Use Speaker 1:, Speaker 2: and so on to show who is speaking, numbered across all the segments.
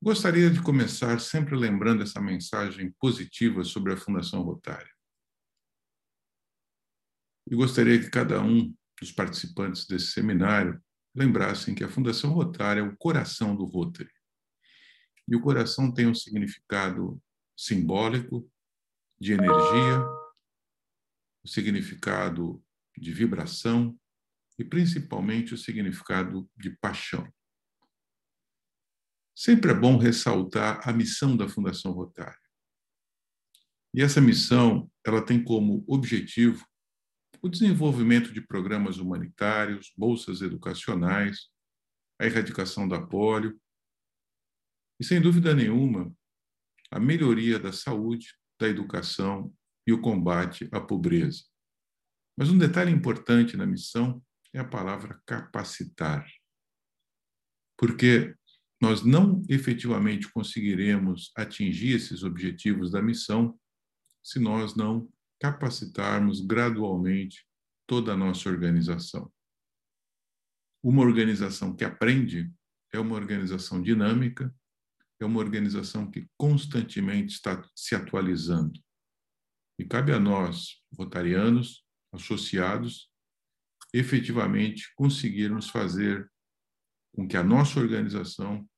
Speaker 1: Gostaria de começar sempre lembrando essa mensagem positiva sobre a Fundação Rotária. E gostaria que cada um dos participantes desse seminário lembrassem que a Fundação Rotária é o coração do Rotary. E o coração tem um significado simbólico, de energia, o significado de vibração e principalmente o significado de paixão. Sempre é bom ressaltar a missão da Fundação Rotária. E essa missão, ela tem como objetivo o desenvolvimento de programas humanitários, bolsas educacionais, a erradicação da polio e, sem dúvida nenhuma, a melhoria da saúde, da educação e o combate à pobreza. Mas um detalhe importante na missão é a palavra capacitar. Porque nós não efetivamente conseguiremos atingir esses objetivos da missão se nós não capacitarmos gradualmente toda a nossa organização. Uma organização que aprende é uma organização dinâmica, é uma organização que constantemente está se atualizando. E cabe a nós, rotarianos, associados, efetivamente conseguirmos fazer com que a nossa organização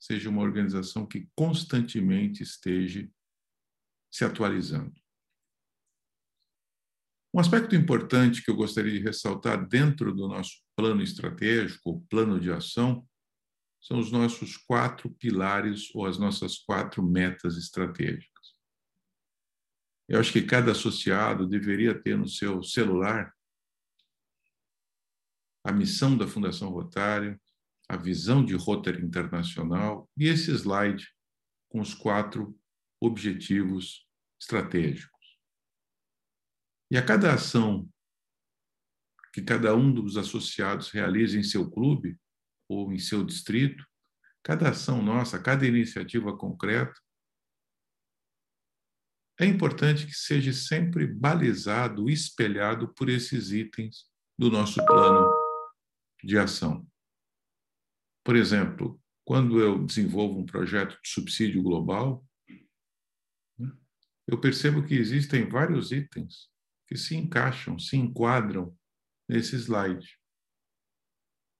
Speaker 1: seja uma organização que constantemente esteja se atualizando. Um aspecto importante que eu gostaria de ressaltar dentro do nosso plano estratégico, plano de ação, são os nossos quatro pilares ou as nossas quatro metas estratégicas. Eu acho que cada associado deveria ter no seu celular a missão da Fundação Rotário, a visão de Rotary Internacional e esse slide com os quatro objetivos estratégicos. E a cada ação que cada um dos associados realiza em seu clube ou em seu distrito, cada ação nossa, cada iniciativa concreta, é importante que seja sempre balizado, espelhado por esses itens do nosso plano de ação. Por exemplo, quando eu desenvolvo um projeto de subsídio global, eu percebo que existem vários itens que se encaixam, se enquadram nesse slide.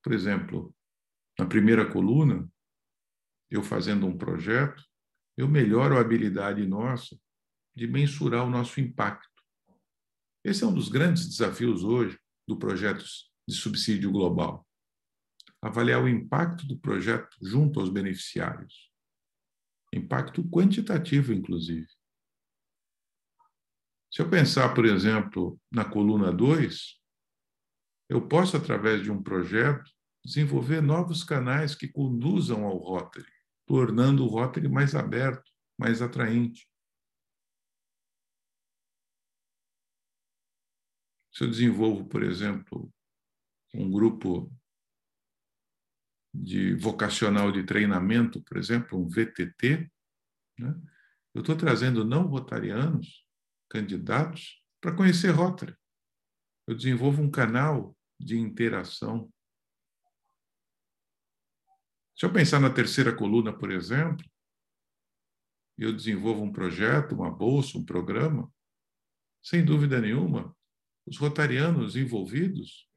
Speaker 1: Por exemplo, na primeira coluna, eu fazendo um projeto, eu melhoro a habilidade nossa de mensurar o nosso impacto. Esse é um dos grandes desafios hoje do projeto de subsídio global avaliar o impacto do projeto junto aos beneficiários. Impacto quantitativo, inclusive. Se eu pensar, por exemplo, na coluna 2, eu posso, através de um projeto, desenvolver novos canais que conduzam ao Rotary, tornando o Rotary mais aberto, mais atraente. Se eu desenvolvo, por exemplo, um grupo de vocacional de treinamento, por exemplo, um VTT, né? eu estou trazendo não rotarianos, candidatos, para conhecer Rotary. Eu desenvolvo um canal de interação. Se eu pensar na terceira coluna, por exemplo, eu desenvolvo um projeto, uma bolsa, um programa, sem dúvida nenhuma, os rotarianos envolvidos,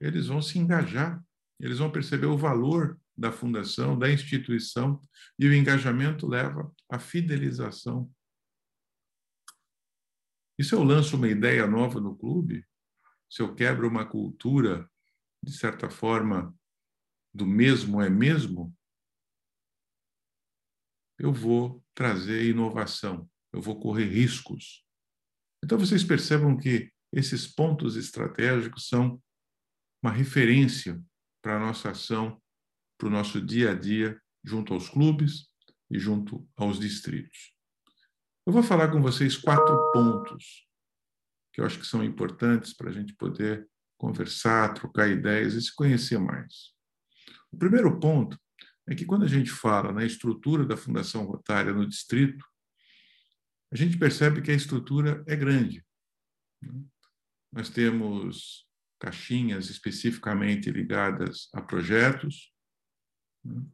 Speaker 1: eles vão se engajar eles vão perceber o valor da fundação, da instituição, e o engajamento leva à fidelização. E se eu lanço uma ideia nova no clube, se eu quebro uma cultura, de certa forma, do mesmo é mesmo, eu vou trazer inovação, eu vou correr riscos. Então vocês percebam que esses pontos estratégicos são uma referência para a nossa ação, para o nosso dia a dia, junto aos clubes e junto aos distritos. Eu vou falar com vocês quatro pontos que eu acho que são importantes para a gente poder conversar, trocar ideias e se conhecer mais. O primeiro ponto é que quando a gente fala na estrutura da Fundação Rotária no distrito, a gente percebe que a estrutura é grande. Nós temos caixinhas especificamente ligadas a projetos. Né?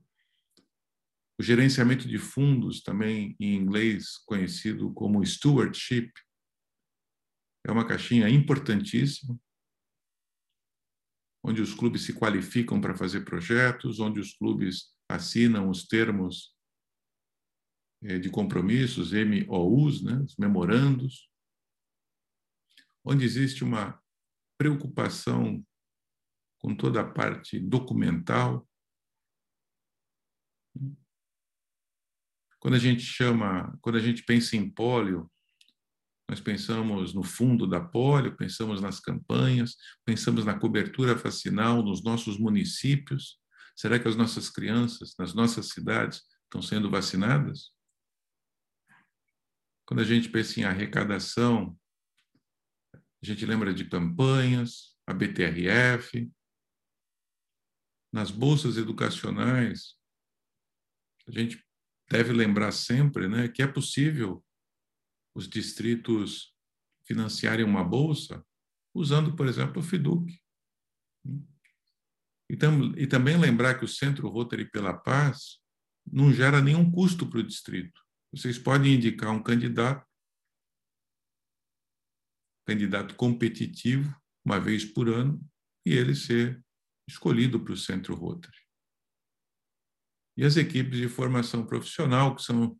Speaker 1: O gerenciamento de fundos, também em inglês conhecido como stewardship, é uma caixinha importantíssima, onde os clubes se qualificam para fazer projetos, onde os clubes assinam os termos eh, de compromissos, MOUs, né, os memorandos, onde existe uma preocupação com toda a parte documental. Quando a gente chama, quando a gente pensa em pólio, nós pensamos no fundo da polio, pensamos nas campanhas, pensamos na cobertura vacinal nos nossos municípios. Será que as nossas crianças, nas nossas cidades, estão sendo vacinadas? Quando a gente pensa em arrecadação, a gente lembra de campanhas, a BTRF, nas bolsas educacionais, a gente deve lembrar sempre né, que é possível os distritos financiarem uma bolsa usando, por exemplo, o FIDUC. E, tam, e também lembrar que o Centro Rotary pela Paz não gera nenhum custo para o distrito. Vocês podem indicar um candidato, candidato competitivo, uma vez por ano, e ele ser escolhido para o Centro Rotary. E as equipes de formação profissional, que são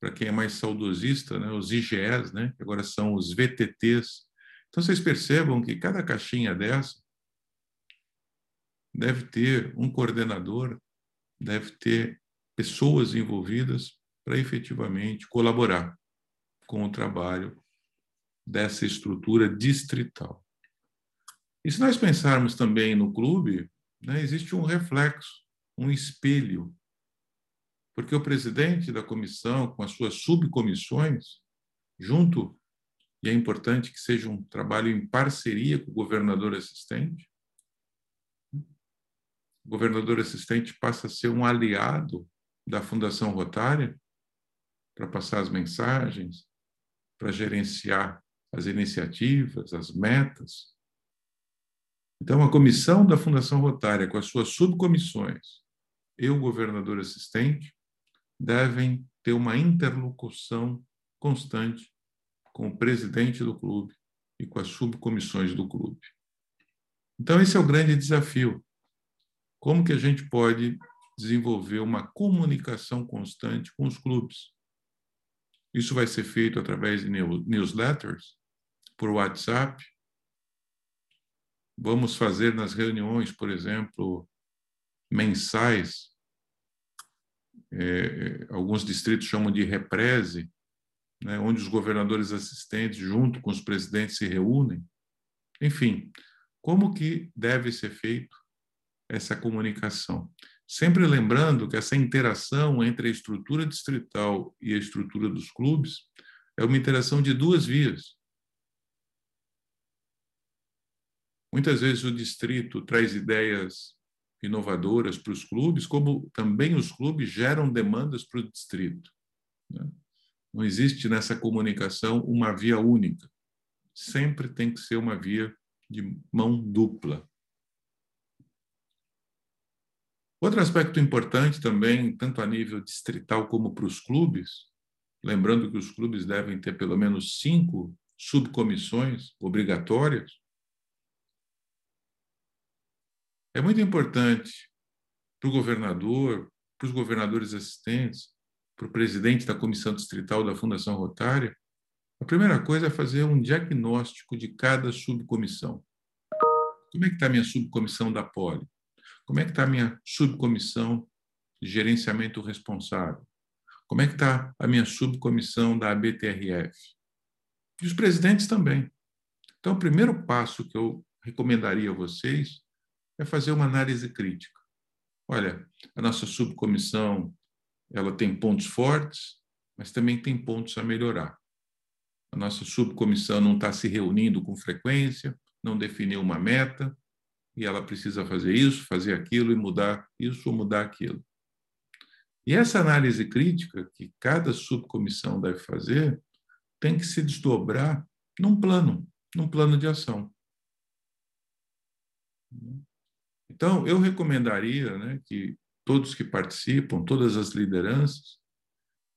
Speaker 1: para quem é mais saudosista, né, os IGEs, né, que agora são os VTTs. Então, vocês percebam que cada caixinha dessa deve ter um coordenador, deve ter pessoas envolvidas para efetivamente colaborar com o trabalho dessa estrutura distrital. E se nós pensarmos também no clube, né, existe um reflexo, um espelho porque o presidente da comissão, com as suas subcomissões, junto, e é importante que seja um trabalho em parceria com o governador assistente, o governador assistente passa a ser um aliado da Fundação Rotária para passar as mensagens, para gerenciar as iniciativas, as metas. Então, a comissão da Fundação Rotária, com as suas subcomissões, e o governador assistente, devem ter uma interlocução constante com o presidente do clube e com as subcomissões do clube. Então, esse é o grande desafio. Como que a gente pode desenvolver uma comunicação constante com os clubes? Isso vai ser feito através de newsletters, por WhatsApp. Vamos fazer nas reuniões, por exemplo, mensais, é, alguns distritos chamam de represe, né, onde os governadores assistentes, junto com os presidentes, se reúnem. Enfim, como que deve ser feito essa comunicação? Sempre lembrando que essa interação entre a estrutura distrital e a estrutura dos clubes é uma interação de duas vias. Muitas vezes o distrito traz ideias inovadoras para os clubes, como também os clubes geram demandas para o distrito. Né? Não existe nessa comunicação uma via única. Sempre tem que ser uma via de mão dupla. Outro aspecto importante também, tanto a nível distrital como para os clubes, lembrando que os clubes devem ter pelo menos cinco subcomissões obrigatórias, É muito importante para o governador, para os governadores assistentes, para o presidente da comissão distrital da Fundação Rotária, a primeira coisa é fazer um diagnóstico de cada subcomissão. Como é que está a minha subcomissão da Poli? Como é que está a minha subcomissão de gerenciamento responsável? Como é que está a minha subcomissão da ABTRF? E os presidentes também. Então, o primeiro passo que eu recomendaria a vocês é fazer uma análise crítica. Olha, a nossa subcomissão ela tem pontos fortes, mas também tem pontos a melhorar. A nossa subcomissão não está se reunindo com frequência, não definiu uma meta, e ela precisa fazer isso, fazer aquilo e mudar isso ou mudar aquilo. E essa análise crítica que cada subcomissão deve fazer tem que se desdobrar num plano, num plano de ação. Então, eu recomendaria né, que todos que participam, todas as lideranças,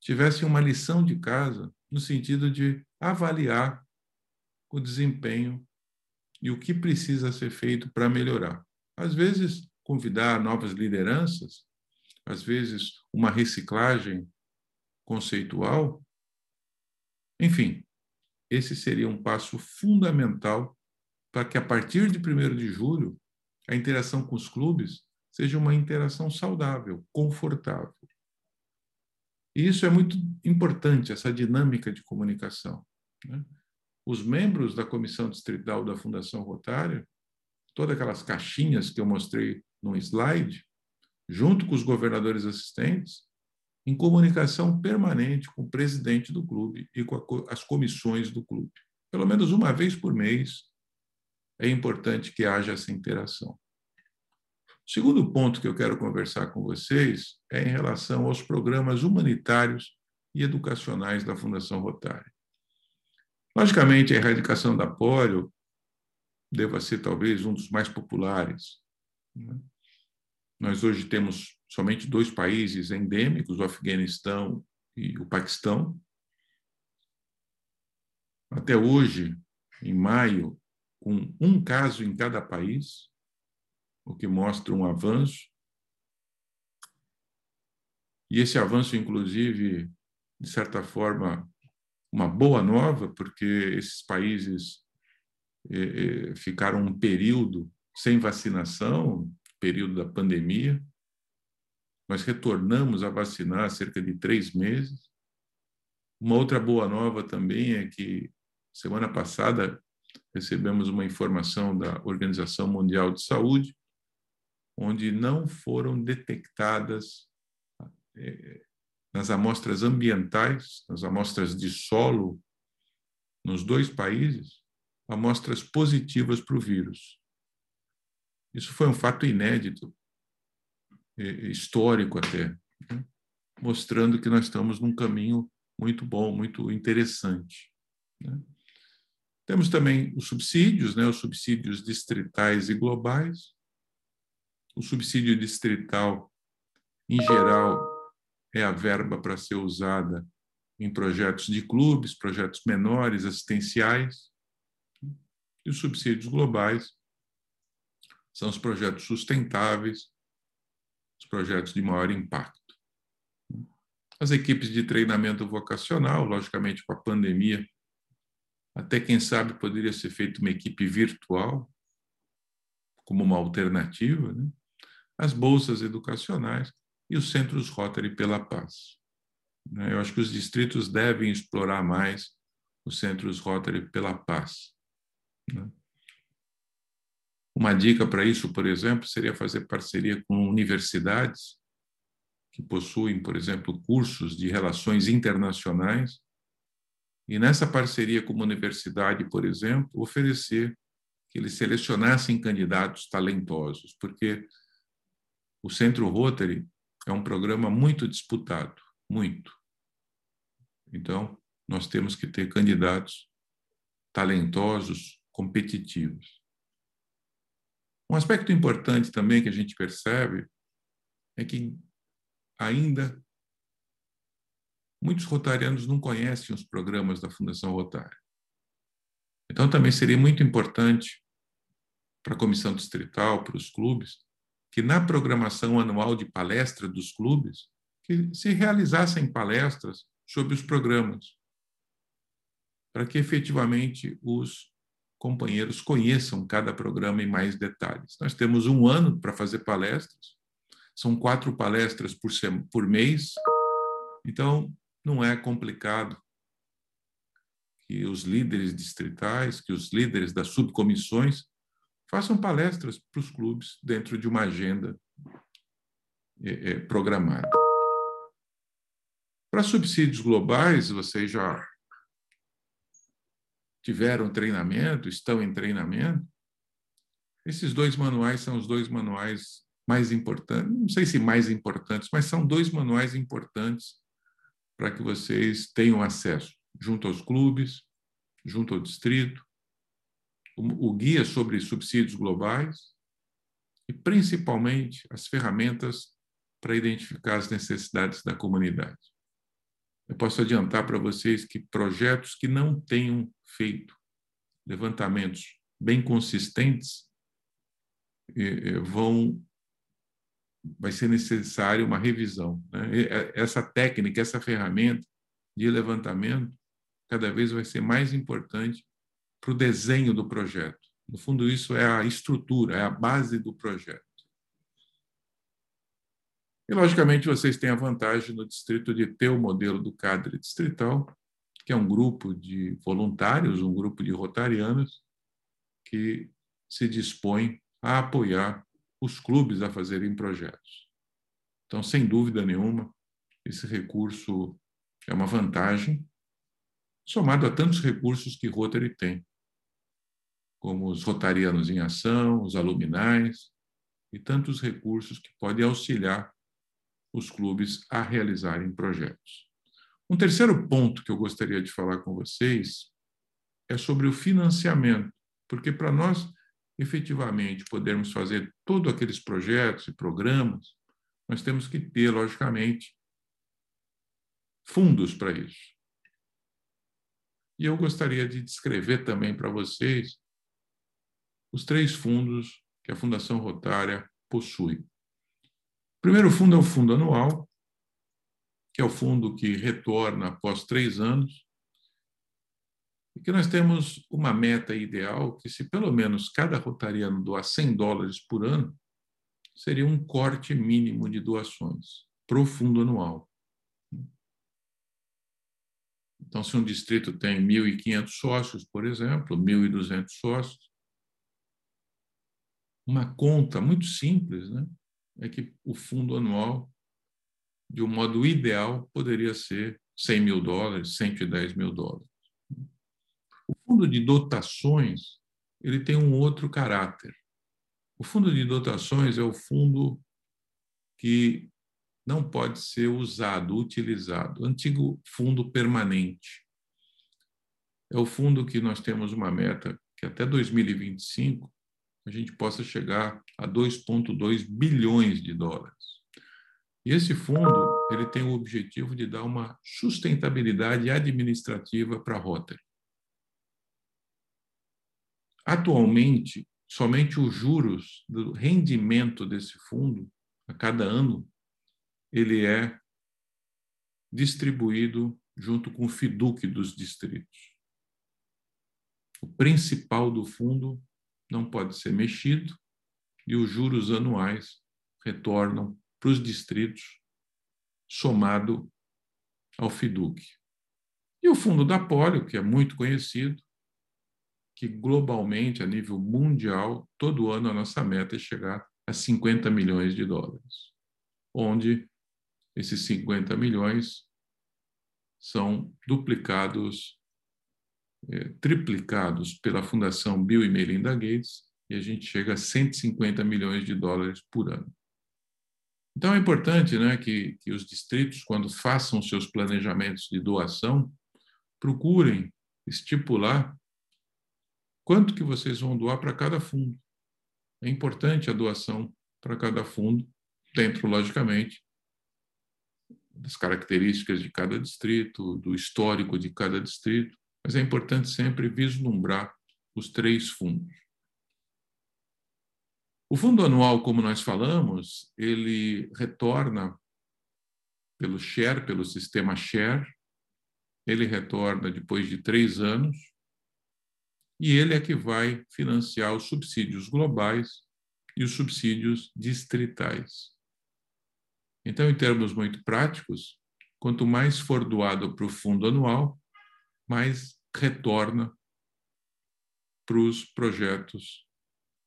Speaker 1: tivessem uma lição de casa no sentido de avaliar o desempenho e o que precisa ser feito para melhorar. Às vezes, convidar novas lideranças, às vezes, uma reciclagem conceitual. Enfim, esse seria um passo fundamental para que, a partir de 1 de julho, a interação com os clubes seja uma interação saudável, confortável. E isso é muito importante, essa dinâmica de comunicação. Né? Os membros da comissão distrital da Fundação Rotária, todas aquelas caixinhas que eu mostrei no slide, junto com os governadores assistentes, em comunicação permanente com o presidente do clube e com as comissões do clube. Pelo menos uma vez por mês, é importante que haja essa interação. O segundo ponto que eu quero conversar com vocês é em relação aos programas humanitários e educacionais da Fundação Rotária. Logicamente, a erradicação da polio deva ser talvez um dos mais populares. Né? Nós hoje temos somente dois países endêmicos, o Afeganistão e o Paquistão. Até hoje, em maio, com um caso em cada país, o que mostra um avanço. E esse avanço, inclusive, de certa forma, uma boa nova, porque esses países eh, eh, ficaram um período sem vacinação, período da pandemia. Nós retornamos a vacinar há cerca de três meses. Uma outra boa nova também é que, semana passada, recebemos uma informação da Organização Mundial de Saúde onde não foram detectadas é, nas amostras ambientais, nas amostras de solo, nos dois países, amostras positivas para o vírus. Isso foi um fato inédito, histórico até, né? mostrando que nós estamos num caminho muito bom, muito interessante. Né? Temos também os subsídios, né, os subsídios distritais e globais, o subsídio distrital, em geral, é a verba para ser usada em projetos de clubes, projetos menores, assistenciais. E os subsídios globais são os projetos sustentáveis, os projetos de maior impacto. As equipes de treinamento vocacional, logicamente com a pandemia, até quem sabe poderia ser feita uma equipe virtual, como uma alternativa, né? as bolsas educacionais e os centros Rotary pela Paz. Né? Eu acho que os distritos devem explorar mais os centros Rotary pela Paz. Né? Uma dica para isso, por exemplo, seria fazer parceria com universidades que possuem, por exemplo, cursos de relações internacionais e nessa parceria com uma universidade, por exemplo, oferecer que eles selecionassem candidatos talentosos, porque o Centro Rotary é um programa muito disputado, muito. Então, nós temos que ter candidatos talentosos, competitivos. Um aspecto importante também que a gente percebe é que ainda muitos rotarianos não conhecem os programas da Fundação Rotária. Então, também seria muito importante para a comissão distrital, para os clubes, que na programação anual de palestra dos clubes, que se realizassem palestras sobre os programas, para que efetivamente os companheiros conheçam cada programa em mais detalhes. Nós temos um ano para fazer palestras, são quatro palestras por, por mês, então não é complicado que os líderes distritais, que os líderes das subcomissões façam palestras para os clubes dentro de uma agenda é, é, programada. Para subsídios globais, vocês já tiveram treinamento, estão em treinamento. Esses dois manuais são os dois manuais mais importantes, não sei se mais importantes, mas são dois manuais importantes para que vocês tenham acesso junto aos clubes, junto ao distrito, o guia sobre subsídios globais e, principalmente, as ferramentas para identificar as necessidades da comunidade. Eu posso adiantar para vocês que projetos que não tenham feito levantamentos bem consistentes eh, eh, vão vai ser necessário uma revisão. Né? Essa técnica, essa ferramenta de levantamento, cada vez vai ser mais importante para o desenho do projeto. No fundo, isso é a estrutura, é a base do projeto. E, logicamente, vocês têm a vantagem no distrito de ter o modelo do cadre distrital, que é um grupo de voluntários, um grupo de rotarianos, que se dispõe a apoiar os clubes a fazerem projetos. Então, sem dúvida nenhuma, esse recurso é uma vantagem, somado a tantos recursos que Rotary tem, como os Rotarianos em Ação, os aluminais, e tantos recursos que podem auxiliar os clubes a realizarem projetos. Um terceiro ponto que eu gostaria de falar com vocês é sobre o financiamento, porque para nós efetivamente podermos fazer todos aqueles projetos e programas, nós temos que ter, logicamente, fundos para isso. E eu gostaria de descrever também para vocês os três fundos que a Fundação Rotária possui. O primeiro fundo é o fundo anual, que é o fundo que retorna após três anos, e que nós temos uma meta ideal que, se pelo menos cada rotariano doar 100 dólares por ano, seria um corte mínimo de doações para o fundo anual. Então, se um distrito tem 1.500 sócios, por exemplo, 1.200 sócios, uma conta muito simples né, é que o fundo anual, de um modo ideal, poderia ser 100 mil dólares, 110 mil dólares. Fundo de dotações ele tem um outro caráter. O fundo de dotações é o fundo que não pode ser usado, utilizado. Antigo fundo permanente. É o fundo que nós temos uma meta que até 2025 a gente possa chegar a 2,2 bilhões de dólares. E esse fundo ele tem o objetivo de dar uma sustentabilidade administrativa para a Rotary. Atualmente, somente os juros do rendimento desse fundo, a cada ano, ele é distribuído junto com o FIDUC dos distritos. O principal do fundo não pode ser mexido e os juros anuais retornam para os distritos, somado ao FIDUC. E o fundo da polio, que é muito conhecido, que globalmente, a nível mundial, todo ano a nossa meta é chegar a 50 milhões de dólares, onde esses 50 milhões são duplicados, é, triplicados pela Fundação Bill e Melinda Gates, e a gente chega a 150 milhões de dólares por ano. Então é importante né, que, que os distritos, quando façam seus planejamentos de doação, procurem estipular quanto que vocês vão doar para cada fundo. É importante a doação para cada fundo, dentro, logicamente, das características de cada distrito, do histórico de cada distrito, mas é importante sempre vislumbrar os três fundos. O fundo anual, como nós falamos, ele retorna pelo share, pelo sistema share, ele retorna depois de três anos, e ele é que vai financiar os subsídios globais e os subsídios distritais. Então, em termos muito práticos, quanto mais for doado para o fundo anual, mais retorna para os projetos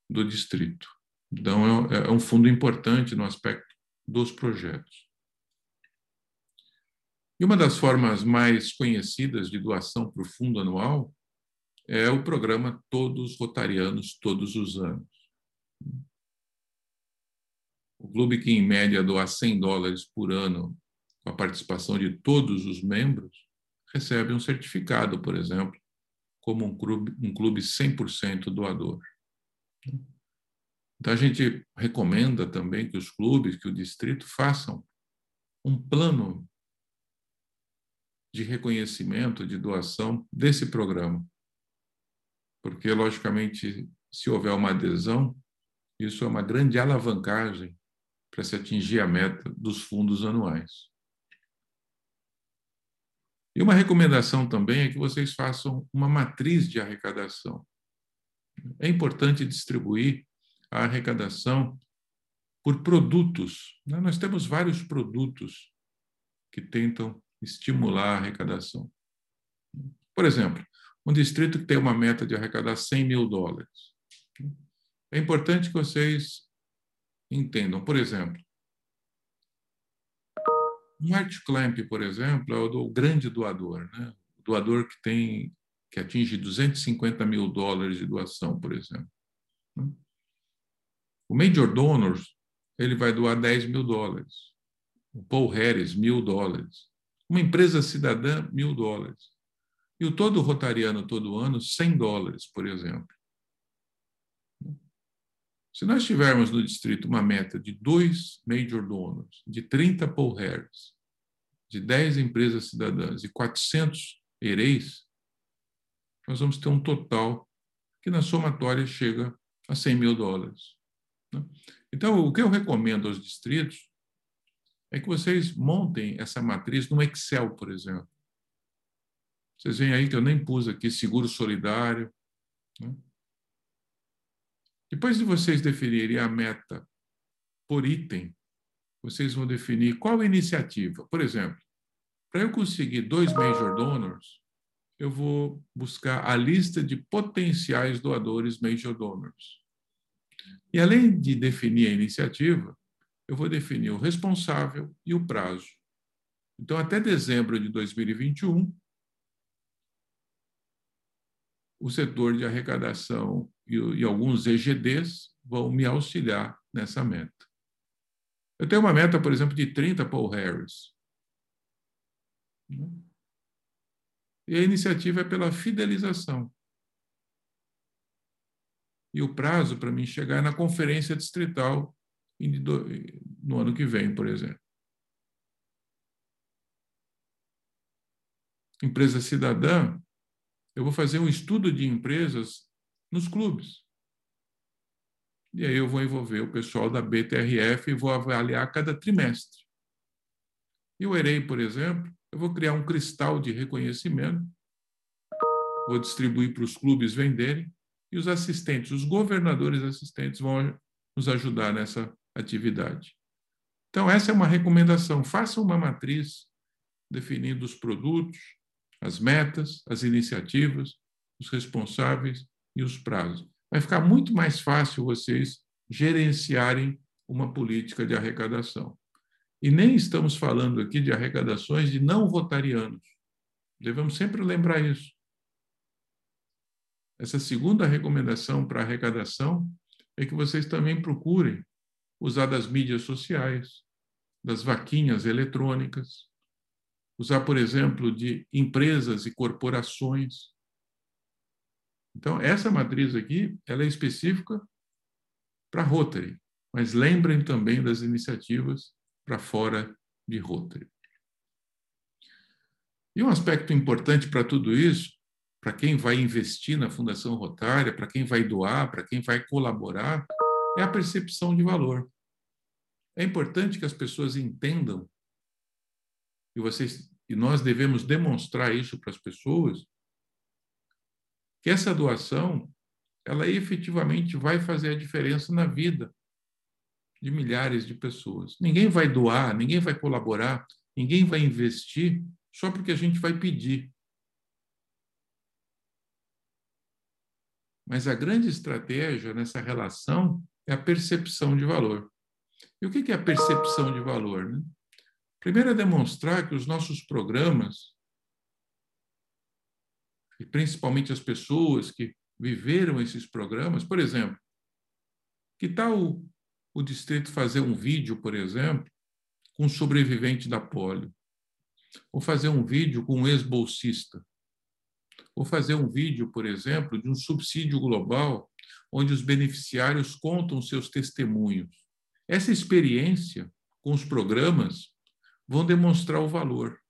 Speaker 1: do distrito. Então, é, é um fundo importante no aspecto dos projetos. E uma das formas mais conhecidas de doação para o fundo anual é o programa Todos Rotarianos Todos os Anos. O clube que, em média, doa 100 dólares por ano com a participação de todos os membros, recebe um certificado, por exemplo, como um clube, um clube 100% doador. Então, a gente recomenda também que os clubes, que o distrito façam um plano de reconhecimento, de doação desse programa. Porque, logicamente, se houver uma adesão, isso é uma grande alavancagem para se atingir a meta dos fundos anuais. E uma recomendação também é que vocês façam uma matriz de arrecadação. É importante distribuir a arrecadação por produtos. Né? Nós temos vários produtos que tentam estimular a arrecadação. Por exemplo, um distrito que tem uma meta de arrecadar 100 mil dólares. É importante que vocês entendam. Por exemplo, um art clamp, por exemplo, é o grande doador, né? O doador que tem que atinge 250 mil dólares de doação, por exemplo. O major donors ele vai doar 10 mil dólares. O Paul Harris, mil dólares. Uma empresa cidadã, mil dólares. E o todo rotariano, todo ano, 100 dólares, por exemplo. Se nós tivermos no distrito uma meta de dois major donors, de 30 Paul Harris, de 10 empresas cidadãs e 400 EREIs, nós vamos ter um total que na somatória chega a 100 mil dólares. Né? Então, o que eu recomendo aos distritos é que vocês montem essa matriz no Excel, por exemplo. Vocês veem aí que eu nem pus aqui seguro solidário. Né? Depois de vocês definirem a meta por item, vocês vão definir qual iniciativa. Por exemplo, para eu conseguir dois major donors, eu vou buscar a lista de potenciais doadores major donors. E além de definir a iniciativa, eu vou definir o responsável e o prazo. Então, até dezembro de 2021, o setor de arrecadação e, e alguns EGDs vão me auxiliar nessa meta. Eu tenho uma meta, por exemplo, de 30 Paul Harris. E a iniciativa é pela fidelização. E o prazo para mim chegar é na conferência distrital no ano que vem, por exemplo. Empresa cidadã, eu vou fazer um estudo de empresas nos clubes. E aí eu vou envolver o pessoal da BTRF e vou avaliar cada trimestre. E o EREI, por exemplo, eu vou criar um cristal de reconhecimento, vou distribuir para os clubes venderem, e os assistentes, os governadores assistentes vão nos ajudar nessa atividade. Então, essa é uma recomendação. Faça uma matriz definindo os produtos, as metas, as iniciativas, os responsáveis e os prazos. Vai ficar muito mais fácil vocês gerenciarem uma política de arrecadação. E nem estamos falando aqui de arrecadações de não votarianos. Devemos sempre lembrar isso. Essa segunda recomendação para arrecadação é que vocês também procurem usar das mídias sociais, das vaquinhas eletrônicas, usar, por exemplo, de empresas e corporações. Então, essa matriz aqui, ela é específica para Rotary, mas lembrem também das iniciativas para fora de Rotary. E um aspecto importante para tudo isso, para quem vai investir na Fundação Rotária, para quem vai doar, para quem vai colaborar, é a percepção de valor. É importante que as pessoas entendam, e, vocês, e nós devemos demonstrar isso para as pessoas, que essa doação ela efetivamente vai fazer a diferença na vida de milhares de pessoas. Ninguém vai doar, ninguém vai colaborar, ninguém vai investir só porque a gente vai pedir. Mas a grande estratégia nessa relação é a percepção de valor. E o que é a percepção de valor? Né? Primeiro é demonstrar que os nossos programas, e principalmente as pessoas que viveram esses programas, por exemplo, que tal o, distrito fazer um vídeo, por exemplo, com um sobrevivente da polio? Ou fazer um vídeo com um ex-bolsista? Ou fazer um vídeo, por exemplo, de um subsídio global onde os beneficiários contam seus testemunhos. Essa experiência com os programas vão demonstrar o valor.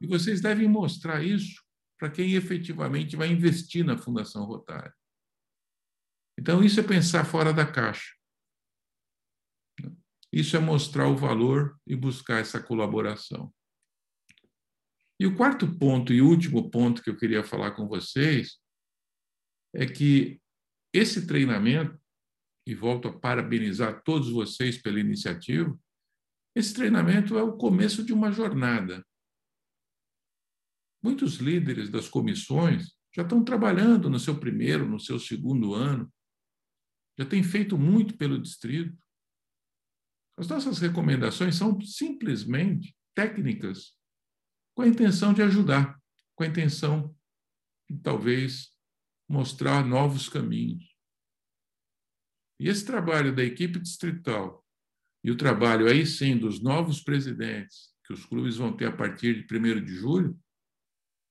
Speaker 1: E vocês devem mostrar isso para quem efetivamente vai investir na Fundação Rotária. Então, isso é pensar fora da caixa. Isso é mostrar o valor e buscar essa colaboração. E o quarto ponto e último ponto que eu queria falar com vocês é que esse treinamento, e volto a parabenizar todos vocês pela iniciativa, esse treinamento é o começo de uma jornada. Muitos líderes das comissões já estão trabalhando no seu primeiro, no seu segundo ano, já têm feito muito pelo distrito. As nossas recomendações são simplesmente técnicas com a intenção de ajudar, com a intenção de talvez mostrar novos caminhos. E esse trabalho da equipe distrital e o trabalho aí sim dos novos presidentes que os clubes vão ter a partir de 1 de julho,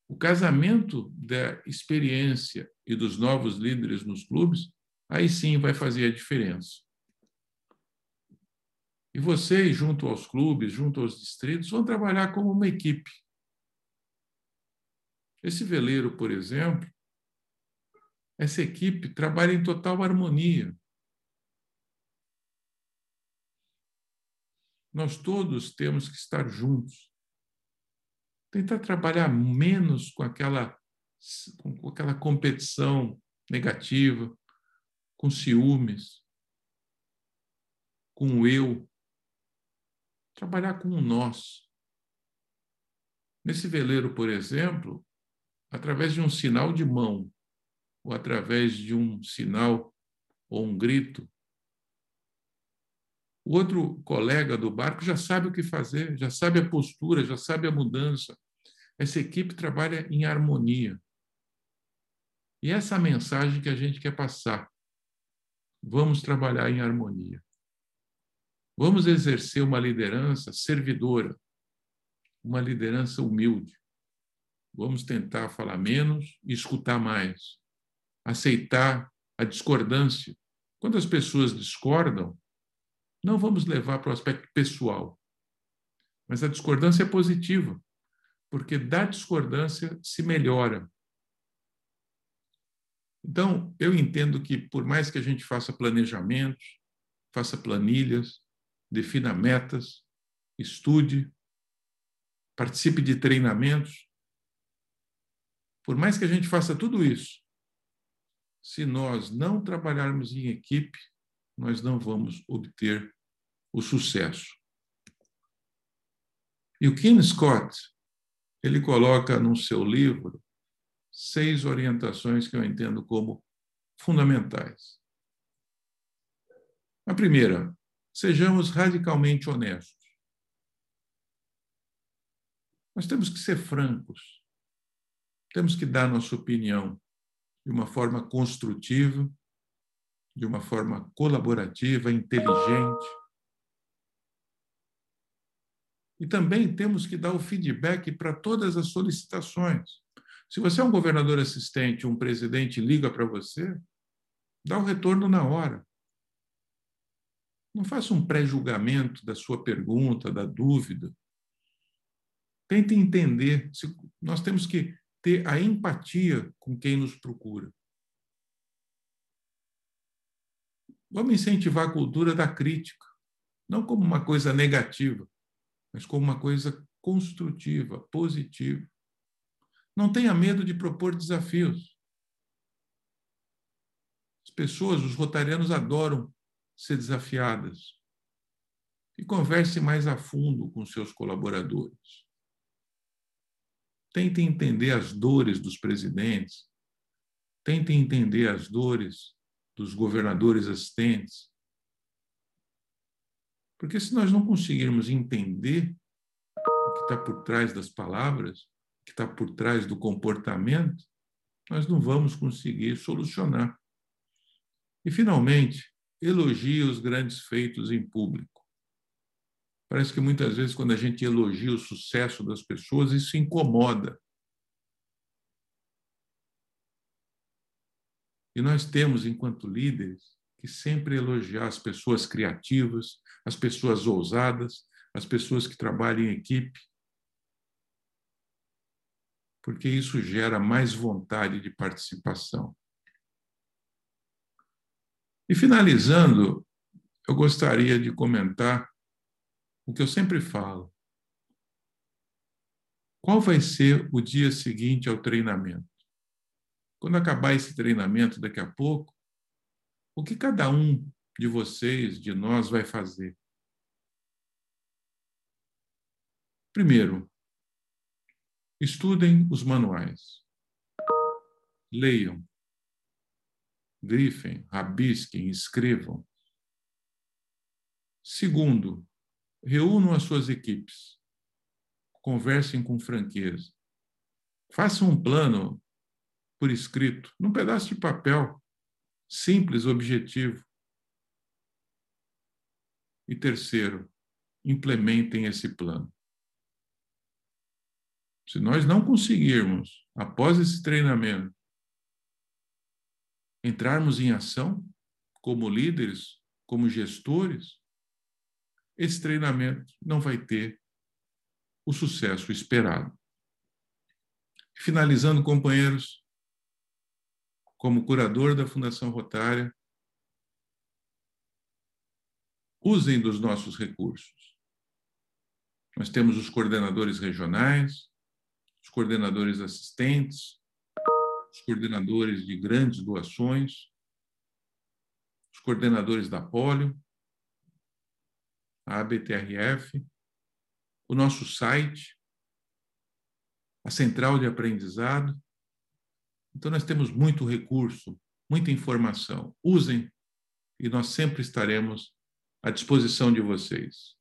Speaker 1: o casamento da experiência e dos novos líderes nos clubes, aí sim vai fazer a diferença. E vocês, junto aos clubes, junto aos distritos, vão trabalhar como uma equipe. Esse veleiro, por exemplo, essa equipe trabalha em total harmonia. Nós todos temos que estar juntos. Tentar trabalhar menos com aquela, com aquela competição negativa, com ciúmes, com o eu. Trabalhar com o nós. Nesse veleiro, por exemplo, através de um sinal de mão, ou através de um sinal ou um grito, o outro colega do barco já sabe o que fazer, já sabe a postura, já sabe a mudança. Essa equipe trabalha em harmonia. E essa é a mensagem que a gente quer passar. Vamos trabalhar em harmonia. Vamos exercer uma liderança servidora, uma liderança humilde. Vamos tentar falar menos e escutar mais. Aceitar a discordância. Quando as pessoas discordam, não vamos levar para o aspecto pessoal. Mas a discordância é positiva, porque da discordância se melhora. Então, eu entendo que, por mais que a gente faça planejamentos, faça planilhas, defina metas, estude, participe de treinamentos, por mais que a gente faça tudo isso, se nós não trabalharmos em equipe, nós não vamos obter o sucesso. E o Ken Scott, ele coloca no seu livro seis orientações que eu entendo como fundamentais. A primeira, sejamos radicalmente honestos. Nós temos que ser francos. Temos que dar nossa opinião de uma forma construtiva de uma forma colaborativa, inteligente. E também temos que dar o feedback para todas as solicitações. Se você é um governador assistente, um presidente liga para você, dá o retorno na hora. Não faça um pré-julgamento da sua pergunta, da dúvida. Tente entender. Nós temos que ter a empatia com quem nos procura. Vamos incentivar a cultura da crítica, não como uma coisa negativa, mas como uma coisa construtiva, positiva. Não tenha medo de propor desafios. As pessoas, os rotarianos, adoram ser desafiadas. E converse mais a fundo com seus colaboradores. Tente entender as dores dos presidentes. Tente entender as dores dos governadores assistentes. Porque se nós não conseguirmos entender o que está por trás das palavras, o que está por trás do comportamento, nós não vamos conseguir solucionar. E, finalmente, elogie os grandes feitos em público. Parece que muitas vezes, quando a gente elogia o sucesso das pessoas, isso incomoda. E nós temos, enquanto líderes, que sempre elogiar as pessoas criativas, as pessoas ousadas, as pessoas que trabalham em equipe, porque isso gera mais vontade de participação. E finalizando, eu gostaria de comentar o que eu sempre falo. Qual vai ser o dia seguinte ao treinamento? Quando acabar esse treinamento daqui a pouco, o que cada um de vocês, de nós, vai fazer? Primeiro, Estudem os manuais. Leiam. Grifem, rabisquem, escrevam. Segundo, reúnam as suas equipes. Conversem com franqueza. Façam um plano por escrito, num pedaço de papel, simples, objetivo. E terceiro, implementem esse plano. Se nós não conseguirmos, após esse treinamento, entrarmos em ação como líderes, como gestores, esse treinamento não vai ter o sucesso esperado. Finalizando, companheiros, como curador da Fundação Rotária, usem dos nossos recursos. Nós temos os coordenadores regionais, os coordenadores assistentes, os coordenadores de grandes doações, os coordenadores da polio, a ABTRF, o nosso site, a central de aprendizado. Então, nós temos muito recurso, muita informação. Usem e nós sempre estaremos à disposição de vocês.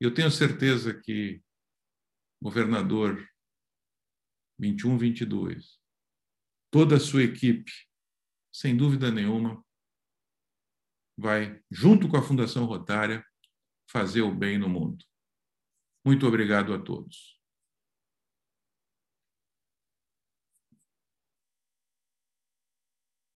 Speaker 1: Eu tenho certeza que governador 21, 22, toda a sua equipe, sem dúvida nenhuma, vai, junto com a Fundação Rotária, fazer o bem no mundo. Muito obrigado a todos.